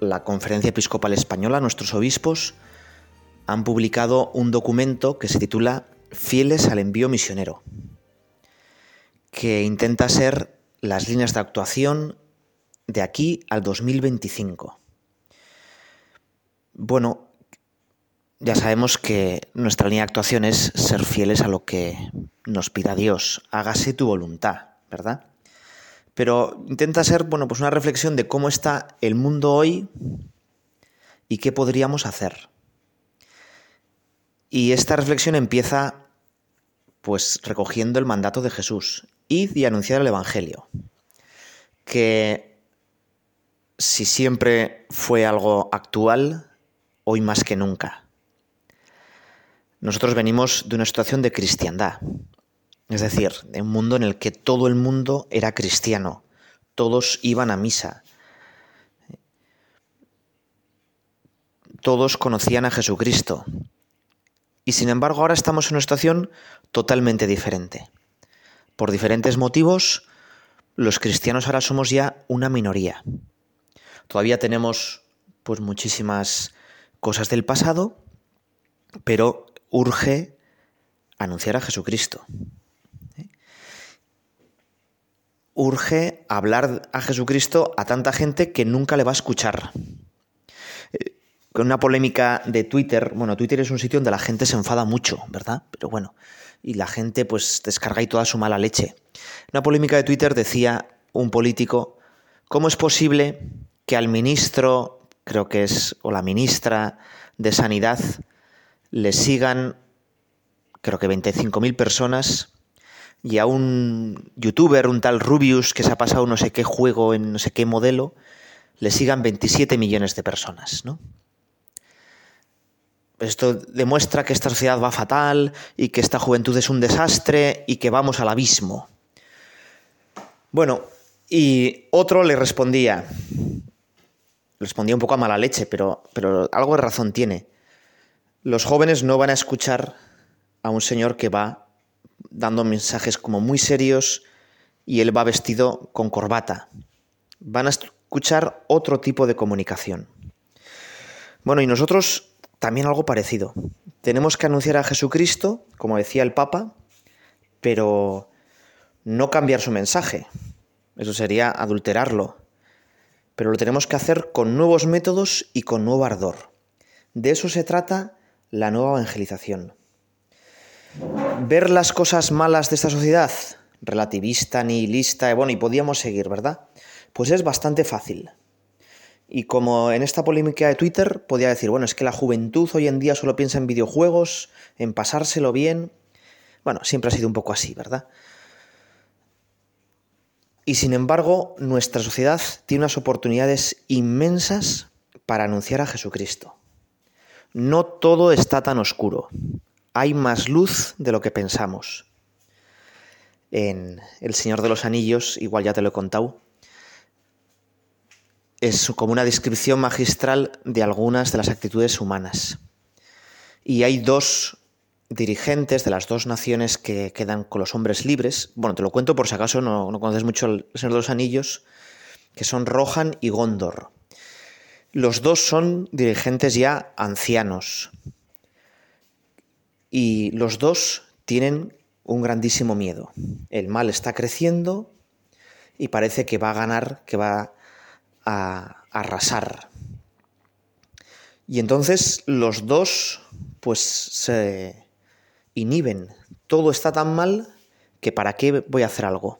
la Conferencia Episcopal Española, nuestros obispos, han publicado un documento que se titula Fieles al envío misionero, que intenta ser las líneas de actuación de aquí al 2025. Bueno, ya sabemos que nuestra línea de actuación es ser fieles a lo que nos pida Dios. Hágase tu voluntad, ¿verdad? Pero intenta ser, bueno, pues una reflexión de cómo está el mundo hoy y qué podríamos hacer. Y esta reflexión empieza pues recogiendo el mandato de Jesús, id y anunciar el evangelio. Que si siempre fue algo actual, hoy más que nunca. Nosotros venimos de una situación de cristiandad, es decir, de un mundo en el que todo el mundo era cristiano, todos iban a misa, todos conocían a Jesucristo. Y sin embargo ahora estamos en una situación totalmente diferente. Por diferentes motivos, los cristianos ahora somos ya una minoría. Todavía tenemos pues muchísimas cosas del pasado, pero urge anunciar a Jesucristo urge hablar a Jesucristo a tanta gente que nunca le va a escuchar. Eh, con una polémica de Twitter, bueno, Twitter es un sitio donde la gente se enfada mucho, ¿verdad? Pero bueno, y la gente pues descarga ahí toda su mala leche. Una polémica de Twitter decía un político, ¿cómo es posible que al ministro, creo que es, o la ministra de Sanidad, le sigan, creo que 25.000 personas y a un youtuber, un tal Rubius, que se ha pasado no sé qué juego en no sé qué modelo, le sigan 27 millones de personas, ¿no? Esto demuestra que esta sociedad va fatal y que esta juventud es un desastre y que vamos al abismo. Bueno, y otro le respondía, respondía un poco a mala leche, pero, pero algo de razón tiene. Los jóvenes no van a escuchar a un señor que va dando mensajes como muy serios y él va vestido con corbata. Van a escuchar otro tipo de comunicación. Bueno, y nosotros también algo parecido. Tenemos que anunciar a Jesucristo, como decía el Papa, pero no cambiar su mensaje. Eso sería adulterarlo. Pero lo tenemos que hacer con nuevos métodos y con nuevo ardor. De eso se trata la nueva evangelización ver las cosas malas de esta sociedad, relativista, nihilista, bueno, y podíamos seguir, ¿verdad? Pues es bastante fácil. Y como en esta polémica de Twitter podía decir, bueno, es que la juventud hoy en día solo piensa en videojuegos, en pasárselo bien. Bueno, siempre ha sido un poco así, ¿verdad? Y sin embargo, nuestra sociedad tiene unas oportunidades inmensas para anunciar a Jesucristo. No todo está tan oscuro hay más luz de lo que pensamos. En El Señor de los Anillos, igual ya te lo he contado, es como una descripción magistral de algunas de las actitudes humanas. Y hay dos dirigentes de las dos naciones que quedan con los hombres libres. Bueno, te lo cuento por si acaso no, no conoces mucho el Señor de los Anillos, que son Rohan y Gondor. Los dos son dirigentes ya ancianos, y los dos tienen un grandísimo miedo. El mal está creciendo y parece que va a ganar, que va a arrasar. Y entonces los dos pues se inhiben. Todo está tan mal que para qué voy a hacer algo.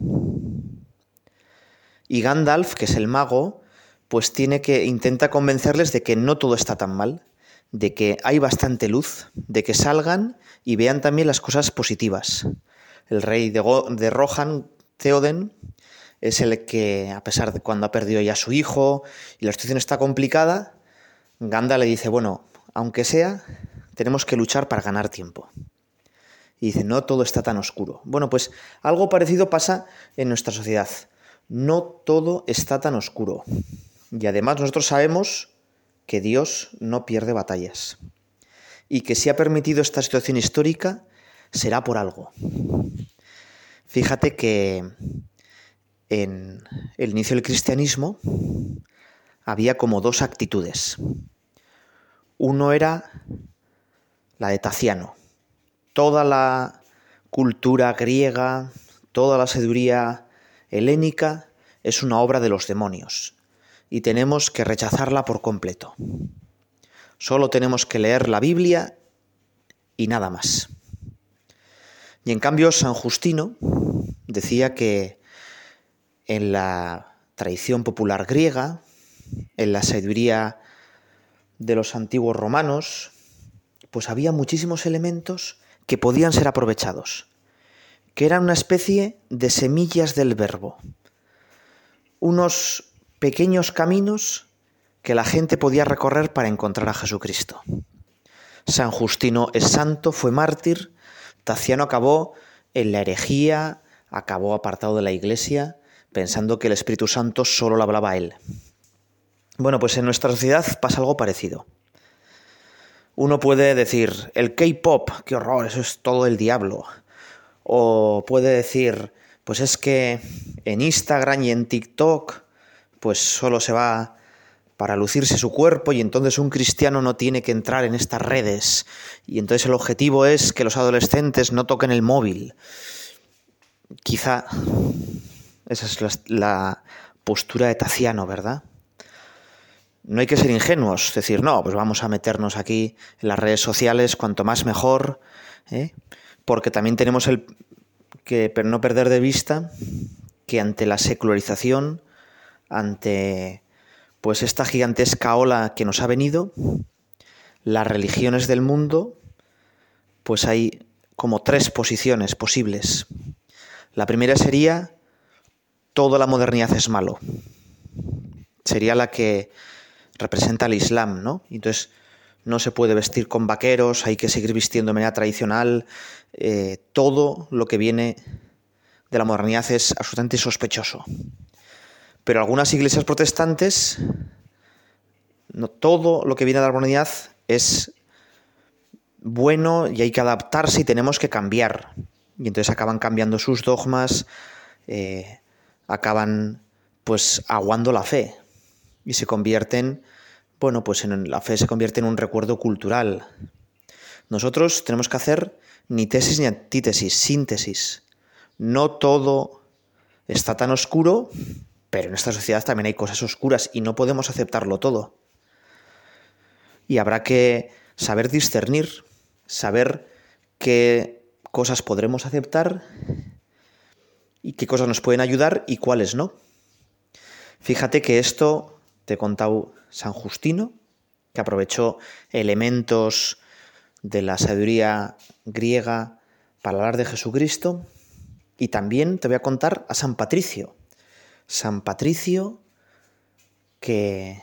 Y Gandalf, que es el mago, pues tiene que intenta convencerles de que no todo está tan mal, de que hay bastante luz, de que salgan y vean también las cosas positivas. El rey de, Rohan, Theoden, es el que, a pesar de cuando ha perdido ya a su hijo y la situación está complicada, Ganda le dice, bueno, aunque sea, tenemos que luchar para ganar tiempo. Y dice, no todo está tan oscuro. Bueno, pues algo parecido pasa en nuestra sociedad. No todo está tan oscuro. Y además nosotros sabemos que Dios no pierde batallas. Y que si ha permitido esta situación histórica, será por algo. Fíjate que en el inicio del cristianismo había como dos actitudes. Uno era la de Taciano. Toda la cultura griega, toda la sabiduría helénica es una obra de los demonios y tenemos que rechazarla por completo. Solo tenemos que leer la Biblia y nada más. Y en cambio San Justino decía que en la tradición popular griega, en la sabiduría de los antiguos romanos, pues había muchísimos elementos que podían ser aprovechados, que eran una especie de semillas del verbo, unos pequeños caminos que la gente podía recorrer para encontrar a Jesucristo. San Justino es santo, fue mártir, Taciano acabó en la herejía, acabó apartado de la iglesia, pensando que el Espíritu Santo solo le hablaba a él. Bueno, pues en nuestra sociedad pasa algo parecido. Uno puede decir, el K-Pop, qué horror, eso es todo el diablo. O puede decir, pues es que en Instagram y en TikTok, pues solo se va para lucirse su cuerpo y entonces un cristiano no tiene que entrar en estas redes y entonces el objetivo es que los adolescentes no toquen el móvil. Quizá esa es la, postura de Taciano, ¿verdad? No hay que ser ingenuos, decir, no, pues vamos a meternos aquí en las redes sociales, cuanto más mejor, ¿eh? porque también tenemos el que no perder de vista que ante la secularización, ante pues esta gigantesca ola que nos ha venido, las religiones del mundo, pues hay como tres posiciones posibles. La primera sería, toda la modernidad es malo. Sería la que representa el Islam, ¿no? Entonces, no se puede vestir con vaqueros, hay que seguir vistiendo de manera tradicional. Eh, todo lo que viene de la modernidad es absolutamente sospechoso. Pero algunas iglesias protestantes, no todo lo que viene de la modernidad es bueno y hay que adaptarse y tenemos que cambiar. Y entonces acaban cambiando sus dogmas, eh, acaban pues aguando la fe y se convierten, bueno, pues en la fe se convierte en un recuerdo cultural. Nosotros tenemos que hacer ni tesis ni antítesis, síntesis. No todo está tan oscuro pero en esta sociedad también hay cosas oscuras y no podemos aceptarlo todo. Y habrá que saber discernir, saber qué cosas podremos aceptar y qué cosas nos pueden ayudar y cuáles no. Fíjate que esto te contado San Justino, que aprovechó elementos de la sabiduría griega para hablar de Jesucristo, y también te voy a contar a San Patricio, San Patricio, que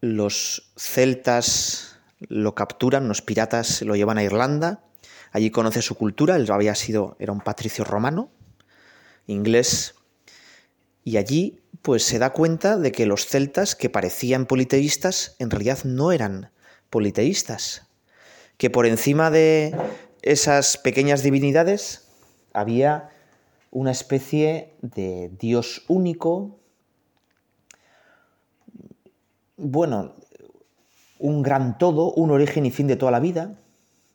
los celtas lo capturan, los piratas lo llevan a Irlanda, allí conoce su cultura, él había sido, era un patricio romano, inglés, y allí pues se da cuenta de que los celtas que parecían politeístas en realidad no eran politeístas, que por encima de esas pequeñas divinidades había una especie de Dios único, bueno, un gran todo, un origen y fin de toda la vida,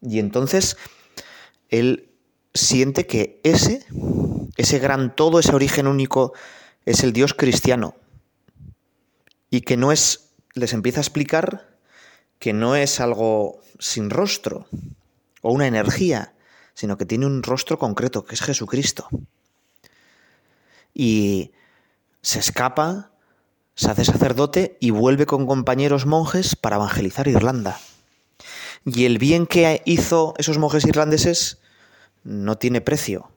y entonces él siente que ese, ese gran todo, ese origen único, es el Dios cristiano, y que no es, les empieza a explicar que no es algo sin rostro o una energía, sino que tiene un rostro concreto, que es Jesucristo y se escapa, se hace sacerdote y vuelve con compañeros monjes para evangelizar Irlanda. Y el bien que hizo esos monjes irlandeses no tiene precio,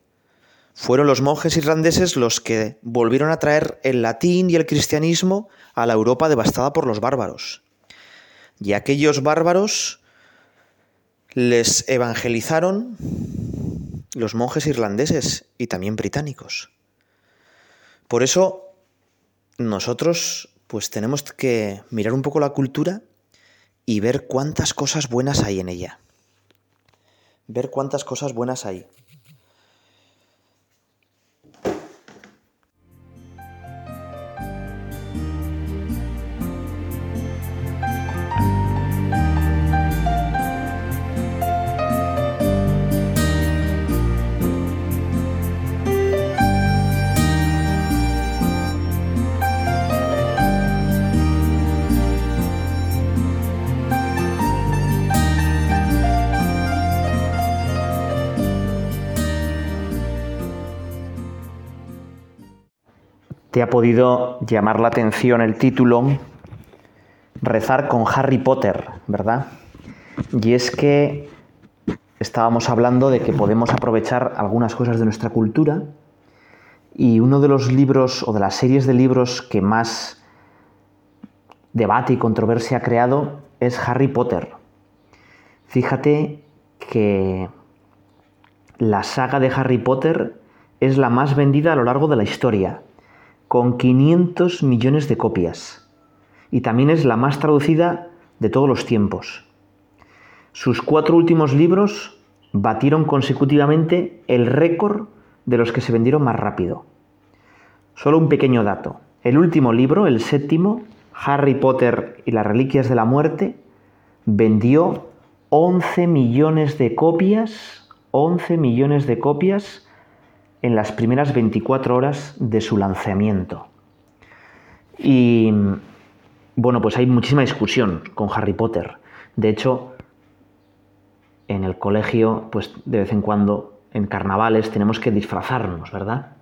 fueron los monjes irlandeses los que volvieron a traer el latín y el cristianismo a la Europa devastada por los bárbaros. Y aquellos bárbaros les evangelizaron los monjes irlandeses y también británicos. Por eso nosotros pues tenemos que mirar un poco la cultura y ver cuántas cosas buenas hay en ella. Ver cuántas cosas buenas hay. Te ha podido llamar la atención el título Rezar con Harry Potter, ¿verdad? Y es que estábamos hablando de que podemos aprovechar algunas cosas de nuestra cultura y uno de los libros o de las series de libros que más debate y controversia ha creado es Harry Potter. Fíjate que la saga de Harry Potter es la más vendida a lo largo de la historia con 500 millones de copias, y también es la más traducida de todos los tiempos. Sus cuatro últimos libros batieron consecutivamente el récord de los que se vendieron más rápido. Solo un pequeño dato. El último libro, el séptimo, Harry Potter y las Reliquias de la Muerte, vendió 11 millones de copias, 11 millones de copias en las primeras 24 horas de su lanzamiento. Y bueno, pues hay muchísima discusión con Harry Potter. De hecho, en el colegio, pues de vez en cuando, en carnavales, tenemos que disfrazarnos, ¿verdad?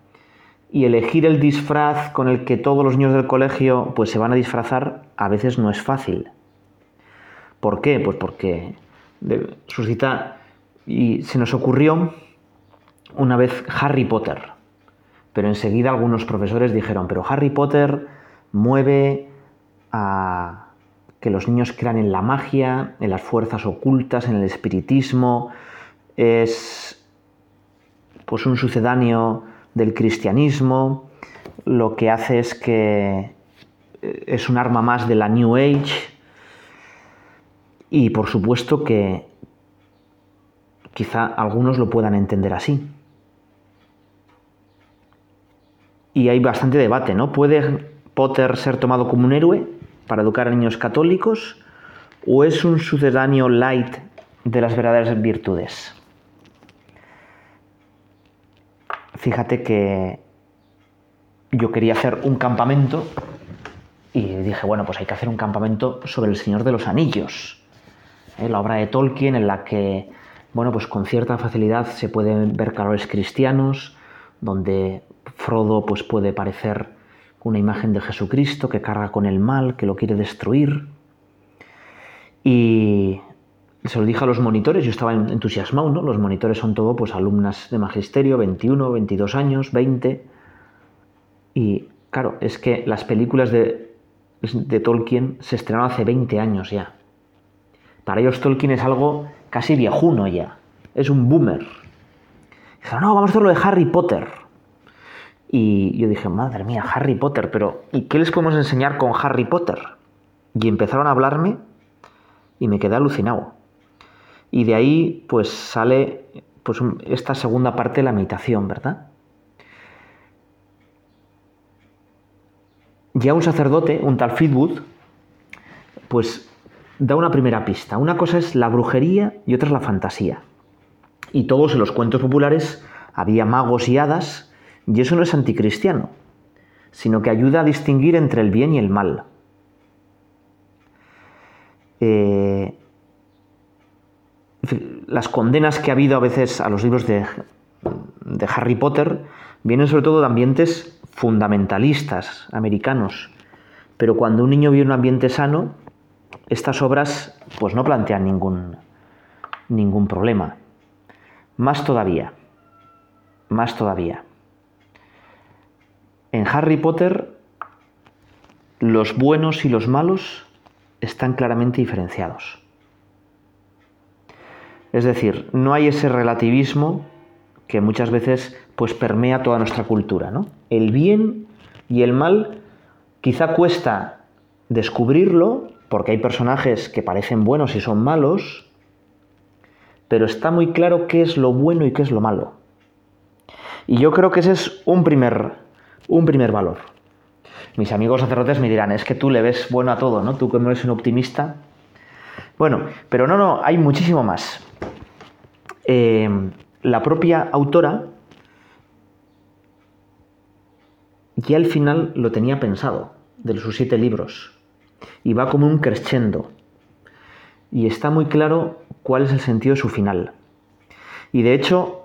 Y elegir el disfraz con el que todos los niños del colegio pues se van a disfrazar a veces no es fácil. ¿Por qué? Pues porque suscita y se nos ocurrió una vez Harry Potter. Pero enseguida algunos profesores dijeron, pero Harry Potter mueve a que los niños crean en la magia, en las fuerzas ocultas, en el espiritismo, es pues un sucedáneo del cristianismo, lo que hace es que eh, es un arma más de la New Age y por supuesto que quizá algunos lo puedan entender así. Y hay bastante debate, ¿no? ¿Puede Potter ser tomado como un héroe para educar a niños católicos o es un sucedáneo light de las verdaderas virtudes? Fíjate que yo quería hacer un campamento y dije, bueno, pues hay que hacer un campamento sobre el Señor de los Anillos, ¿eh? la obra de Tolkien en la que, bueno, pues con cierta facilidad se pueden ver calores cristianos, donde Frodo pues puede parecer una imagen de Jesucristo que carga con el mal, que lo quiere destruir. Y se lo dije a los monitores, yo estaba entusiasmado, ¿no? Los monitores son todo pues alumnas de magisterio, 21, 22 años, 20. Y claro, es que las películas de, de Tolkien se estrenaron hace 20 años ya. Para ellos Tolkien es algo casi viejuno ya. Es un boomer. Dijeron, no, vamos a hacer lo de Harry Potter. Y yo dije, madre mía, Harry Potter, pero ¿y qué les podemos enseñar con Harry Potter? Y empezaron a hablarme y me quedé alucinado. Y de ahí pues sale pues esta segunda parte de la meditación, ¿verdad? Ya un sacerdote, un tal Fitwood, pues da una primera pista. Una cosa es la brujería y otra es la fantasía. Y todos en los cuentos populares había magos y hadas y eso no es anticristiano, sino que ayuda a distinguir entre el bien y el mal. Eh, las condenas que ha habido a veces a los libros de, de Harry Potter vienen sobre todo de ambientes fundamentalistas americanos. Pero cuando un niño vive un ambiente sano, estas obras pues no plantean ningún, ningún problema. Más todavía, más todavía. En Harry Potter los buenos y los malos están claramente diferenciados. Es decir, no hay ese relativismo que muchas veces pues permea toda nuestra cultura, ¿no? El bien y el mal quizá cuesta descubrirlo porque hay personajes que parecen buenos y son malos, pero está muy claro qué es lo bueno y qué es lo malo. Y yo creo que ese es un primer, un primer valor. Mis amigos sacerdotes me dirán, es que tú le ves bueno a todo, ¿no? Tú no eres un optimista. Bueno, pero no, no, hay muchísimo más. Eh, la propia autora ya al final lo tenía pensado, de sus siete libros, y va como un crescendo. Y está muy claro cuál es el sentido de su final. Y de hecho,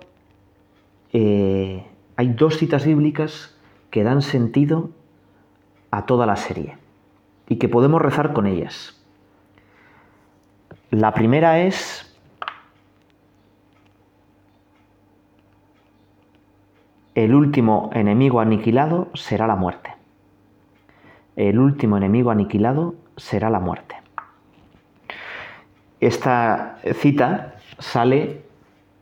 eh, hay dos citas bíblicas que dan sentido a toda la serie y que podemos rezar con ellas. La primera es el último enemigo aniquilado será la muerte. El último enemigo aniquilado será la muerte. Esta cita sale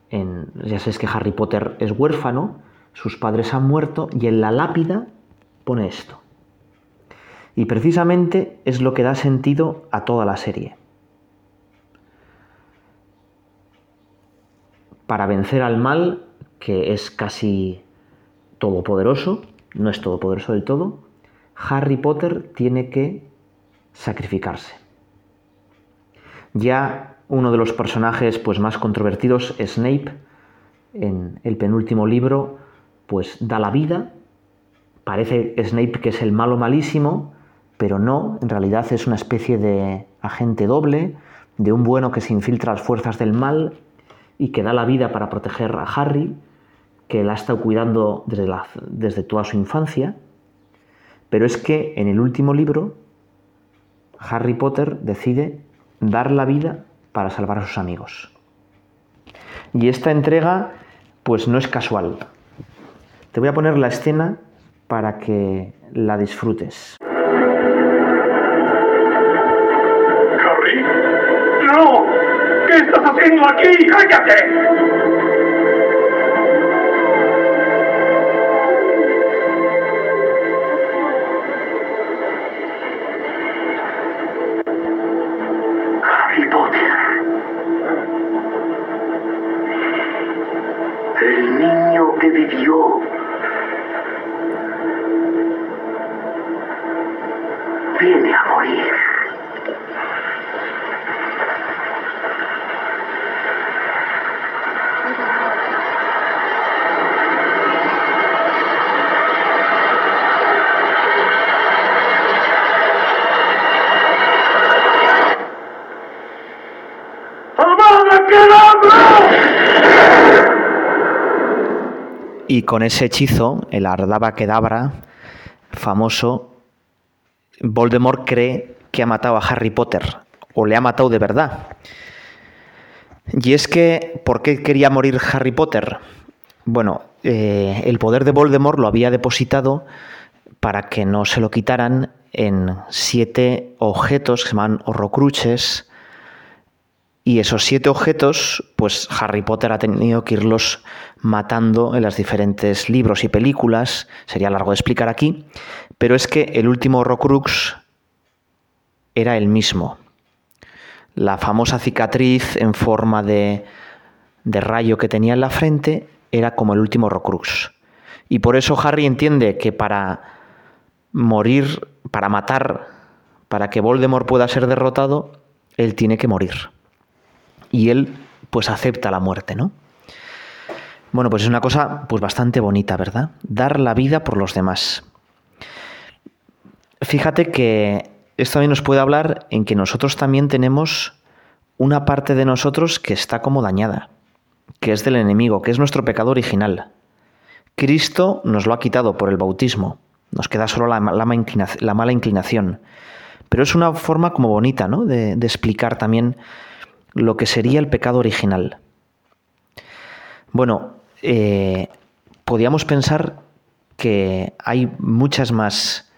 en, ya sabéis que Harry Potter es huérfano, sus padres han muerto y en la lápida pone esto. Y precisamente es lo que da sentido a toda la serie. Para vencer al mal, que es casi todopoderoso, no es todopoderoso del todo, Harry Potter tiene que sacrificarse. Ya uno de los personajes pues, más controvertidos, Snape, en el penúltimo libro, pues da la vida. Parece Snape que es el malo malísimo, pero no, en realidad es una especie de agente doble, de un bueno que se infiltra a las fuerzas del mal y que da la vida para proteger a Harry, que la ha estado cuidando desde, desde toda su infancia. Pero es que en el último libro, Harry Potter decide dar la vida para salvar a sus amigos. Y esta entrega, pues no es casual. Te voy a poner la escena para que la disfrutes. ¿Qué estás haciendo aquí? ¡Cállate! Y con ese hechizo, el Ardaba Kedabra, famoso, Voldemort cree que ha matado a Harry Potter, o le ha matado de verdad. Y es que, ¿por qué quería morir Harry Potter? Bueno, eh, el poder de Voldemort lo había depositado para que no se lo quitaran en siete objetos que se llaman horrocruches, y esos siete objetos, pues Harry Potter ha tenido que irlos matando en los diferentes libros y películas. Sería largo de explicar aquí. Pero es que el último Horrocrux era el mismo. La famosa cicatriz en forma de, de rayo que tenía en la frente era como el último Horrocrux. Y por eso Harry entiende que para morir, para matar, para que Voldemort pueda ser derrotado, él tiene que morir y él pues acepta la muerte, ¿no? Bueno, pues es una cosa pues bastante bonita, ¿verdad? Dar la vida por los demás. Fíjate que esto también nos puede hablar en que nosotros también tenemos una parte de nosotros que está como dañada, que es del enemigo, que es nuestro pecado original. Cristo nos lo ha quitado por el bautismo, nos queda solo la, mala inclinación. Pero es una forma como bonita, ¿no? De explicar también lo que sería el pecado original. Bueno, eh, podíamos pensar que hay muchas más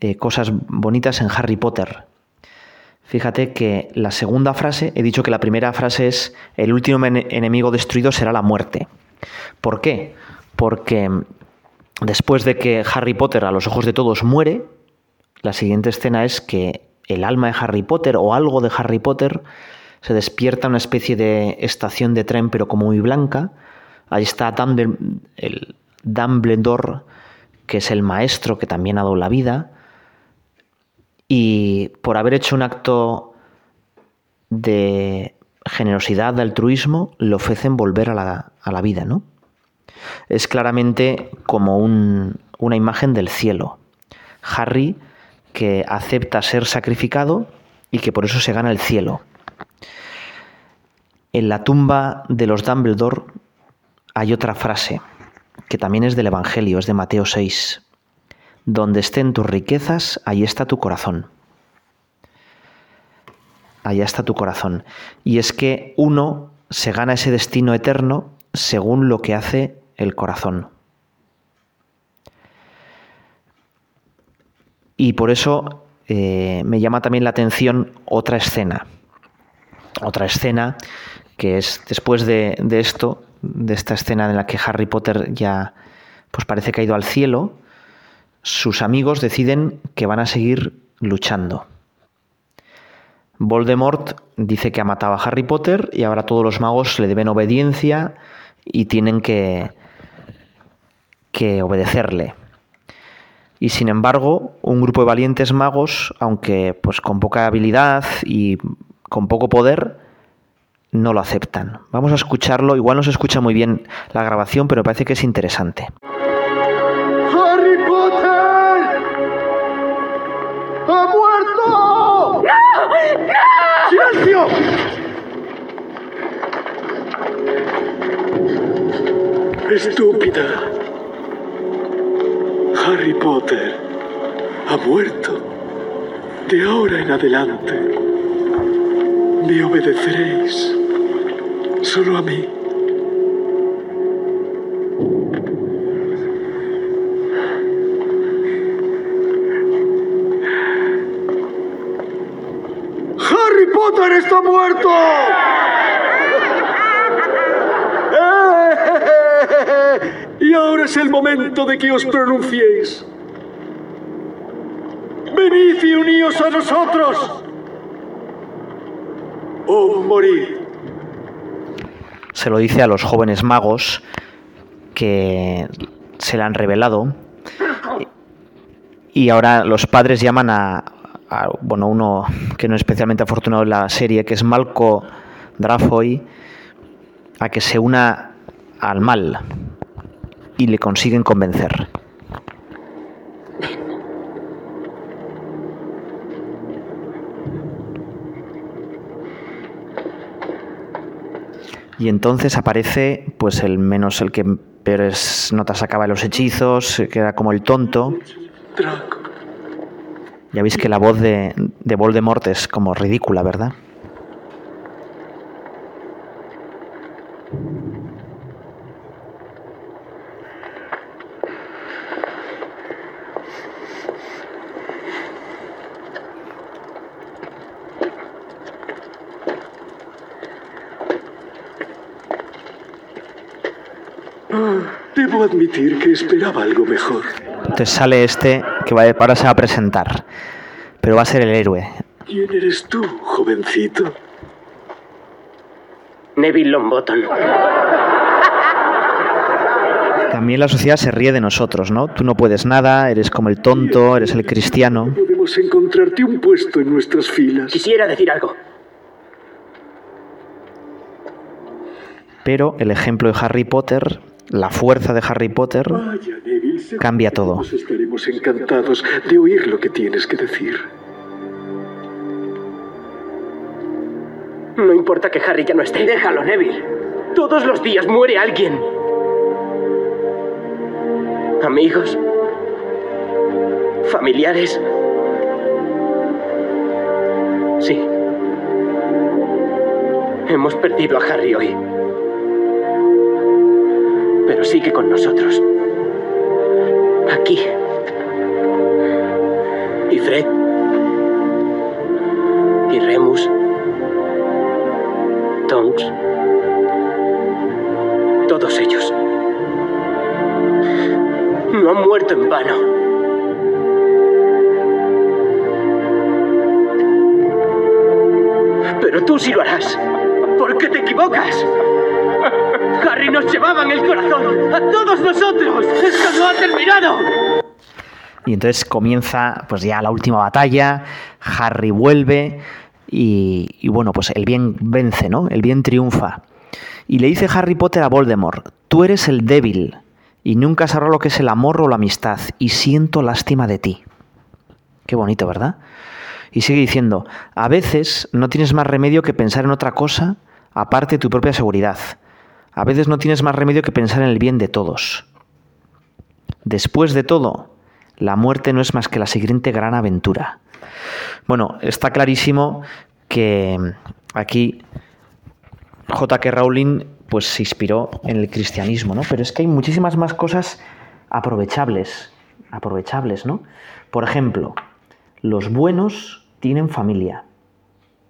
eh, cosas bonitas en Harry Potter. Fíjate que la segunda frase, he dicho que la primera frase es, el último enemigo destruido será la muerte. ¿Por qué? Porque después de que Harry Potter a los ojos de todos muere, la siguiente escena es que el alma de Harry Potter o algo de Harry Potter se despierta una especie de estación de tren pero como muy blanca. Ahí está Dumbledore, que es el maestro que también ha dado la vida y por haber hecho un acto de generosidad, de altruismo, le ofrecen volver a la, vida, ¿no? Es claramente como una imagen del cielo. Harry que acepta ser sacrificado y que por eso se gana el cielo. En la tumba de los Dumbledore hay otra frase que también es del Evangelio, es de Mateo 6. Donde estén tus riquezas, ahí está tu corazón. Allá está tu corazón. Y es que uno se gana ese destino eterno según lo que hace el corazón. Y por eso eh, me llama también la atención otra escena. Otra escena que es después de, de, esto, de esta escena en la que Harry Potter ya pues parece que ha ido al cielo, sus amigos deciden que van a seguir luchando. Voldemort dice que ha matado a Harry Potter y ahora todos los magos le deben obediencia y tienen que, que obedecerle. Y sin embargo, un grupo de valientes magos, aunque pues con poca habilidad y con poco poder, no lo aceptan. Vamos a escucharlo, igual no se escucha muy bien la grabación, pero parece que es interesante. ¡Silencio! Estúpida. Harry Potter ha muerto. De ahora en adelante me obedeceréis. Solo a mí. Potter está muerto! Y ahora es el momento de que os pronunciéis. Venid y uníos a nosotros. Se lo dice a los jóvenes magos que se le han revelado. Y ahora los padres llaman a, bueno, uno que no es especialmente afortunado en la serie, que es Malco Drafoy, a que se una al mal y le consiguen convencer. Y entonces aparece, pues el menos el que peores notas sacaba de los hechizos, que era como el tonto. Ya veis que la voz de, de Voldemort es como ridícula, ¿verdad? Esperaba algo mejor. Entonces sale este que va, ahora se va a presentar, pero va a ser el héroe. ¿Quién eres tú, jovencito? Neville Longbottom. También la sociedad se ríe de nosotros, ¿no? Tú no puedes nada, eres como el tonto, eres el cristiano. Podemos encontrarte un puesto en nuestras filas. Quisiera decir algo. Pero el ejemplo de Harry Potter, la fuerza de Harry Potter, cambia todo. Estaremos encantados de oír lo que tienes que decir. No importa que Harry ya no esté. Déjalo, Neville. Todos los días muere alguien. Amigos. Familiares. Sí. Hemos perdido a Harry hoy. Pero sigue con nosotros. Aquí. Y Fred. Y Remus. Tonks. Todos ellos. No han muerto en vano. Pero tú sí lo harás. Porque te equivocas. Harry nos llevaba en el corazón. A todos nosotros. Esto no ha terminado. Y entonces comienza pues ya la última batalla. Harry vuelve. Y, bueno, pues el bien vence, ¿no? El bien triunfa. Y le dice Harry Potter a Voldemort, tú eres el débil y nunca sabrás lo que es el amor o la amistad y siento lástima de ti. Qué bonito, ¿verdad? Y sigue diciendo, a veces no tienes más remedio que pensar en otra cosa aparte de tu propia seguridad. A veces no tienes más remedio que pensar en el bien de todos. Después de todo, la muerte no es más que la siguiente gran aventura. Bueno, está clarísimo que aquí J.K. Rowling pues se inspiró en el cristianismo, ¿no? Pero es que hay muchísimas más cosas aprovechables, aprovechables, ¿no? Por ejemplo, los buenos tienen familia.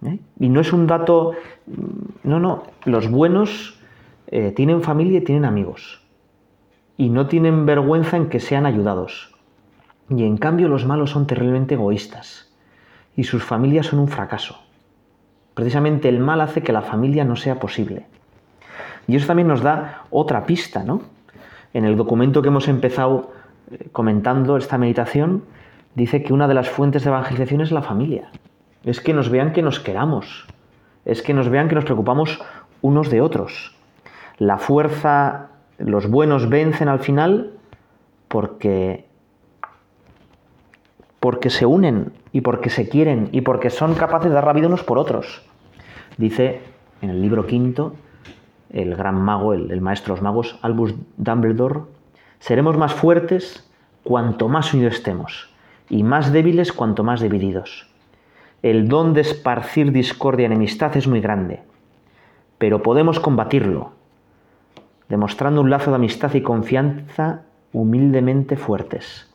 ¿eh? Y no es un dato, no, no, los buenos eh, tienen familia y tienen amigos. Y no tienen vergüenza en que sean ayudados. Y en cambio los malos son terriblemente egoístas. Y sus familias son un fracaso. Precisamente el mal hace que la familia no sea posible. Y eso también nos da otra pista, ¿no? En el documento que hemos empezado eh, comentando esta meditación, dice que una de las fuentes de evangelización es la familia. Es que nos vean que nos queramos. Es que nos vean que nos preocupamos unos de otros. La fuerza, los buenos vencen al final porque porque se unen y porque se quieren y porque son capaces de dar la vida unos por otros. Dice en el libro quinto el gran mago, el, el maestro de los magos, Albus Dumbledore, seremos más fuertes cuanto más unidos estemos y más débiles cuanto más divididos. El don de esparcir discordia y enemistad es muy grande, pero podemos combatirlo, demostrando un lazo de amistad y confianza humildemente fuertes.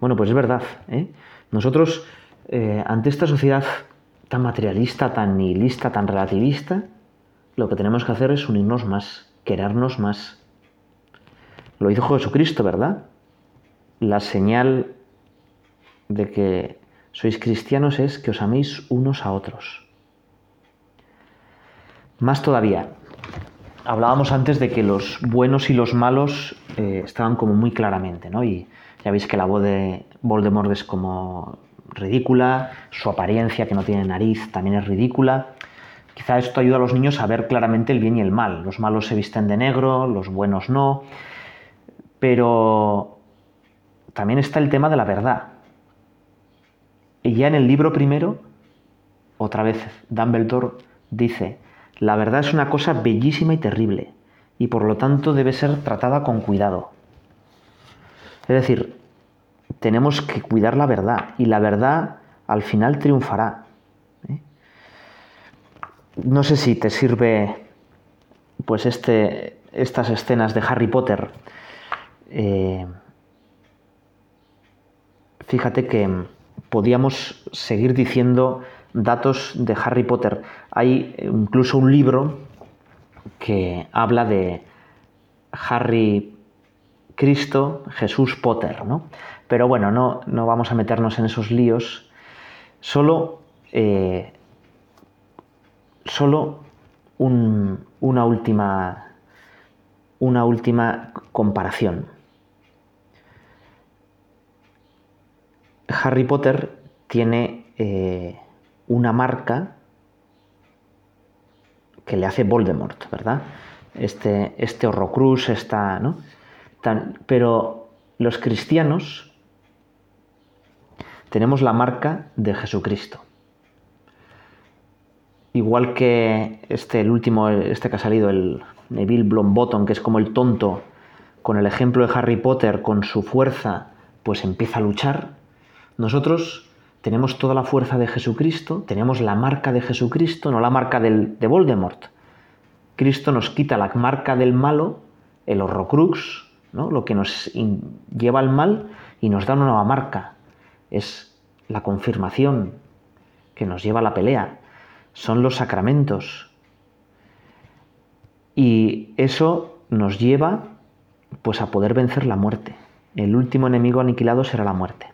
Bueno, pues es verdad. ¿eh? Nosotros, eh, ante esta sociedad tan materialista, tan nihilista, tan relativista, lo que tenemos que hacer es unirnos más, querernos más. Lo hizo Jesucristo, ¿verdad? La señal de que sois cristianos es que os améis unos a otros. Más todavía, hablábamos antes de que los buenos y los malos eh, estaban como muy claramente, ¿no? Y ya veis que la voz de Voldemort es como ridícula, su apariencia que no tiene nariz también es ridícula. Quizá esto ayuda a los niños a ver claramente el bien y el mal. Los malos se visten de negro, los buenos no. Pero también está el tema de la verdad. Y ya en el libro primero, otra vez Dumbledore dice, la verdad es una cosa bellísima y terrible, y por lo tanto debe ser tratada con cuidado. Es decir, tenemos que cuidar la verdad, y la verdad al final triunfará no sé si te sirve pues este, estas escenas de Harry Potter. Eh, fíjate que podíamos seguir diciendo datos de Harry Potter. Hay incluso un libro que habla de Harry Cristo, Jesús Potter, ¿no? Pero bueno, no, no vamos a meternos en esos líos. Solo eh, solo una, última, una última comparación. Harry Potter tiene eh, una marca que le hace Voldemort, ¿verdad? Este, este Horrocrux, está, ¿no? pero los cristianos tenemos la marca de Jesucristo igual que este, el último, este que ha salido, el Neville Blombottom, que es como el tonto, con el ejemplo de Harry Potter, con su fuerza, pues empieza a luchar, nosotros tenemos toda la fuerza de Jesucristo, tenemos la marca de Jesucristo, no la marca del, de Voldemort. Cristo nos quita la marca del malo el horrocrux, ¿no? lo que nos lleva al mal y nos da una nueva marca. Es la confirmación que nos lleva a la pelea. Son los sacramentos. Y eso nos lleva pues a poder vencer la muerte. El último enemigo aniquilado será la muerte.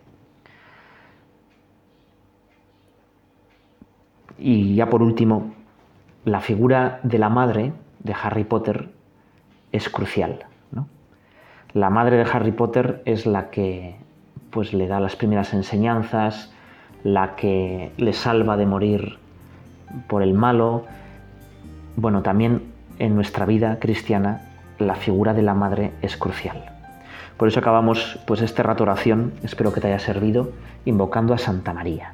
Y ya por último, la figura de la madre de Harry Potter es crucial. La madre de Harry Potter es la que pues, le da las primeras enseñanzas, la que le salva de morir por el malo. Bueno, también en nuestra vida cristiana la figura de la madre es crucial. Por eso acabamos pues este rato oración, espero que te haya servido, invocando a Santa María.